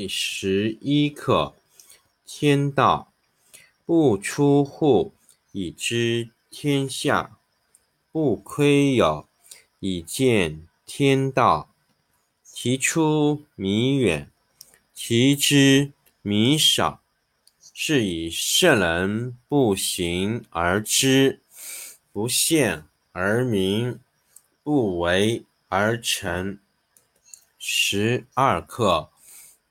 第十一课：天道不出户，以知天下；不窥有，以见天道。其出弥远，其知弥少。是以圣人不行而知，不见而明，不为而成。十二课。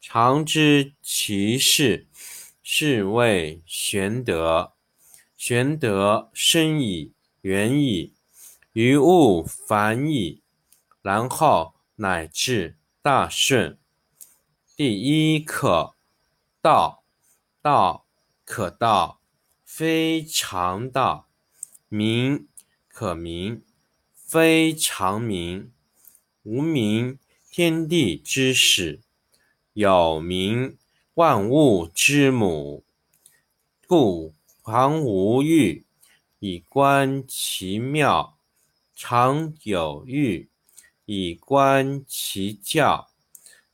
常知其事，是谓玄德。玄德深矣，远矣，于物反矣，然后乃至大顺。第一课：道，道可道，非常道；名可名，非常名。无名，天地之始。有名，万物之母。故常无欲，以观其妙；常有欲，以观其教。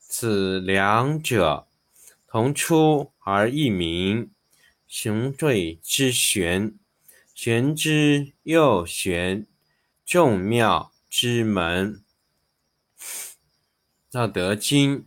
此两者，同出而异名。雄罪之玄，玄之又玄，众妙之门。道德经。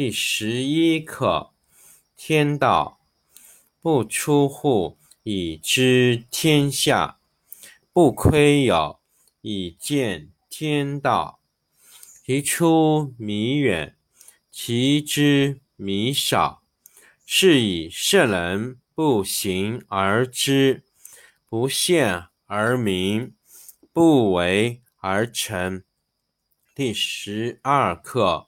第十一课：天道不出户，以知天下；不窥有，以见天道。其出弥远，其知弥少。是以圣人不行而知，不见而明，不为而成。第十二课。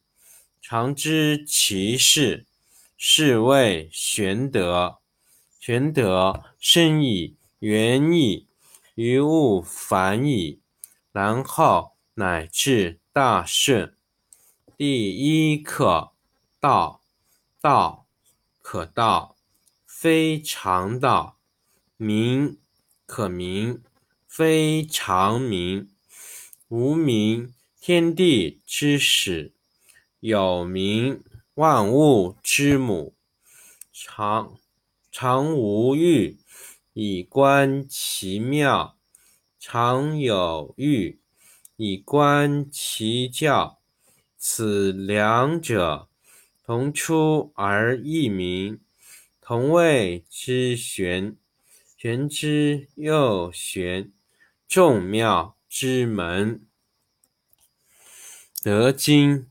常知其事，是谓玄德。玄德深矣，远矣，于物反矣，然后乃至大顺。第一课：道，道可道，非常道；名可名，非常名。无名，天地之始。有名，万物之母。常常无欲，以观其妙；常有欲，以观其教。此两者，同出而异名，同谓之玄。玄之又玄，众妙之门。德经。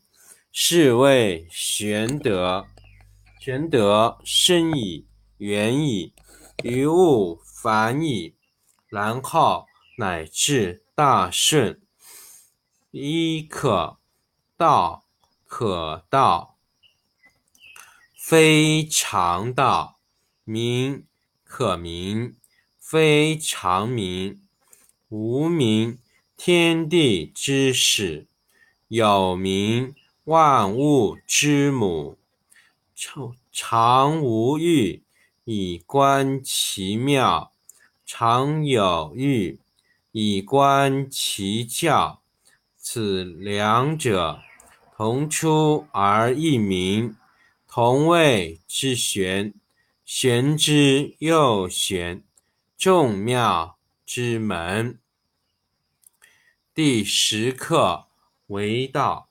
是谓玄德。玄德深矣，远矣，于物反矣，然后乃至大顺。一可道可道，非常道；名可名，非常名。无名，天地之始；有名。万物之母，常无欲，以观其妙；常有欲，以观其教。此两者，同出而异名，同谓之玄。玄之又玄，众妙之门。第十课为道。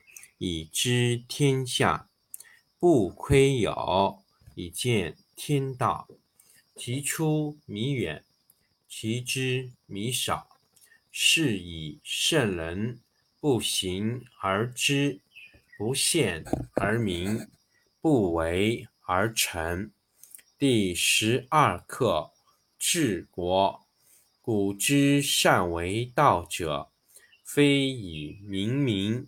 以知天下，不窥有，以见天道。其出弥远，其知弥少。是以圣人不行而知，不见而明，不为而成。第十二课：治国。古之善为道者，非以明民。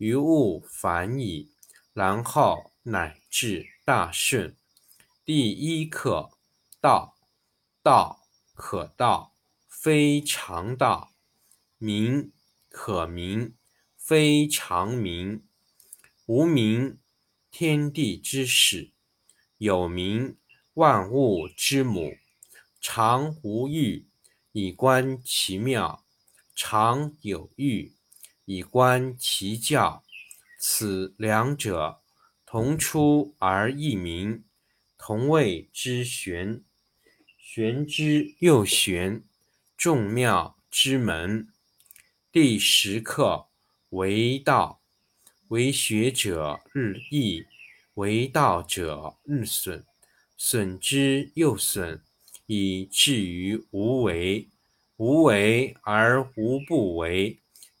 于物反矣，然后乃至大顺。第一课：道。道可道，非常道；名可名，非常名。无名，天地之始；有名，万物之母。常无欲，以观其妙；常有欲。以观其教，此两者，同出而异名，同谓之玄。玄之又玄，众妙之门。第十课：为道，为学者日益，为道者日损，损之又损，以至于无为。无为而无不为。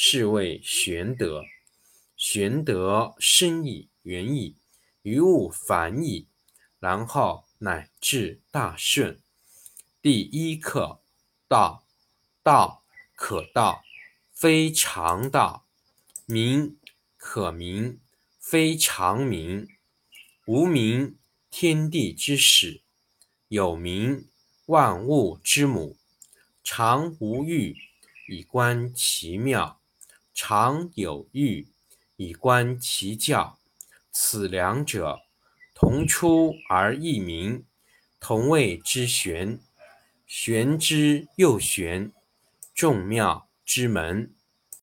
是谓玄德。玄德深矣，远矣。于物反矣，然后乃至大顺。第一课：道，道可道，非常道；名可名，非常名。无名，天地之始；有名，万物之母。常无欲，以观其妙；常有欲，以观其教。此两者，同出而异名，同谓之玄。玄之又玄，众妙之门。